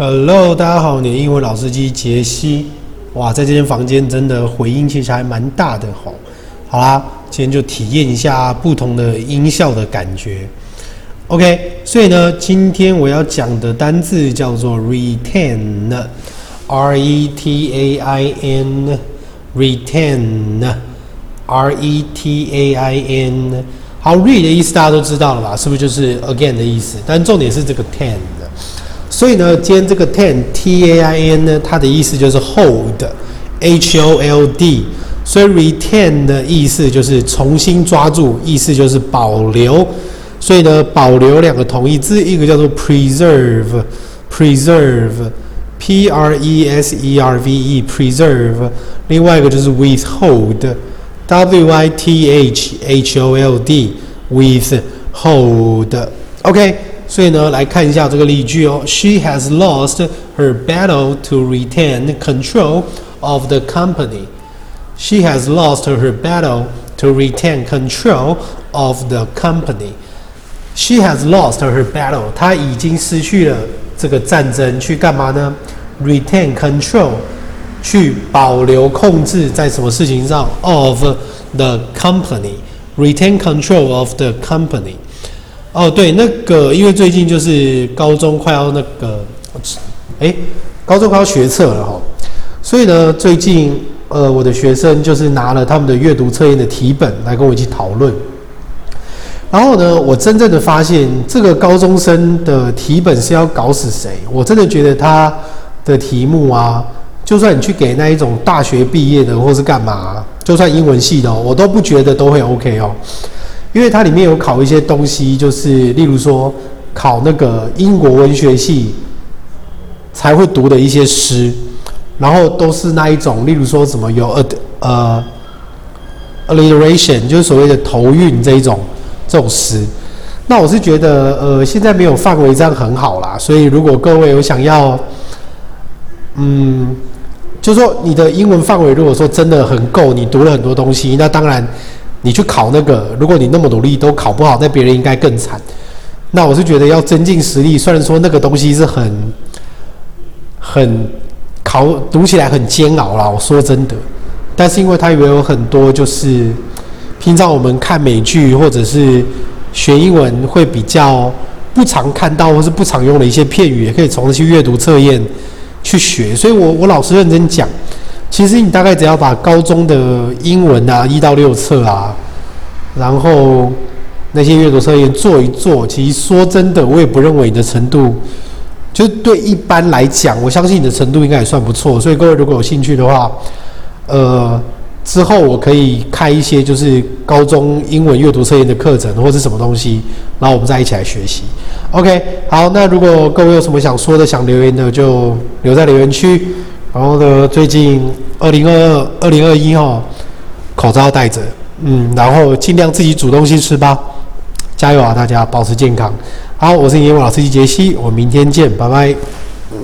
Hello，大家好，你的英文老司机杰西。哇，在这间房间真的回音其实还蛮大的吼。好啦，今天就体验一下不同的音效的感觉。OK，所以呢，今天我要讲的单字叫做 retain，R-E-T-A-I-N，retain，R-E-T-A-I-N。好，re 的意思大家都知道了吧？是不是就是 again 的意思？但重点是这个 ten。所以呢，今天这个 ten t a i n 呢，它的意思就是 hold，h o l d。所以 retain 的意思就是重新抓住，意思就是保留。所以呢，保留两个同义字，一个叫做 preserve，preserve，p r e s e r v e，preserve。另外一个就是 withhold，w i t h h o l d，withhold。OK。所以呢，来看一下这个例句哦。She has lost her battle to retain control of the company. She has lost her battle to retain control of the company. She has lost her battle. 她已经失去了这个战争，去干嘛呢？Retain control，去保留控制在什么事情上？Of the company. Retain control of the company. 哦，对，那个，因为最近就是高中快要那个，哎，高中快要学测了哈，所以呢，最近呃，我的学生就是拿了他们的阅读测验的题本来跟我一起讨论。然后呢，我真正的发现，这个高中生的题本是要搞死谁？我真的觉得他的题目啊，就算你去给那一种大学毕业的或是干嘛，就算英文系的，我都不觉得都会 OK 哦。因为它里面有考一些东西，就是例如说考那个英国文学系才会读的一些诗，然后都是那一种，例如说什么有呃呃 alliteration，就是所谓的头韵这一种这种诗。那我是觉得呃现在没有范围这样很好啦，所以如果各位有想要，嗯，就说你的英文范围如果说真的很够，你读了很多东西，那当然。你去考那个，如果你那么努力都考不好，那别人应该更惨。那我是觉得要增进实力，虽然说那个东西是很很考读起来很煎熬啦，我说真的，但是因为它也有很多就是平常我们看美剧或者是学英文会比较不常看到或是不常用的一些片语，也可以从这些阅读测验去学。所以我我老实认真讲。其实你大概只要把高中的英文啊一到六册啊，然后那些阅读测验做一做，其实说真的，我也不认为你的程度，就对一般来讲，我相信你的程度应该也算不错。所以各位如果有兴趣的话，呃，之后我可以开一些就是高中英文阅读测验的课程，或是什么东西，然后我们再一起来学习。OK，好，那如果各位有什么想说的、想留言的，就留在留言区。然后呢，最近二零二二、二零二一哈，口罩戴着，嗯，然后尽量自己煮东西吃吧，加油啊，大家保持健康。好，我是英文老师杰西，我们明天见，拜拜。嗯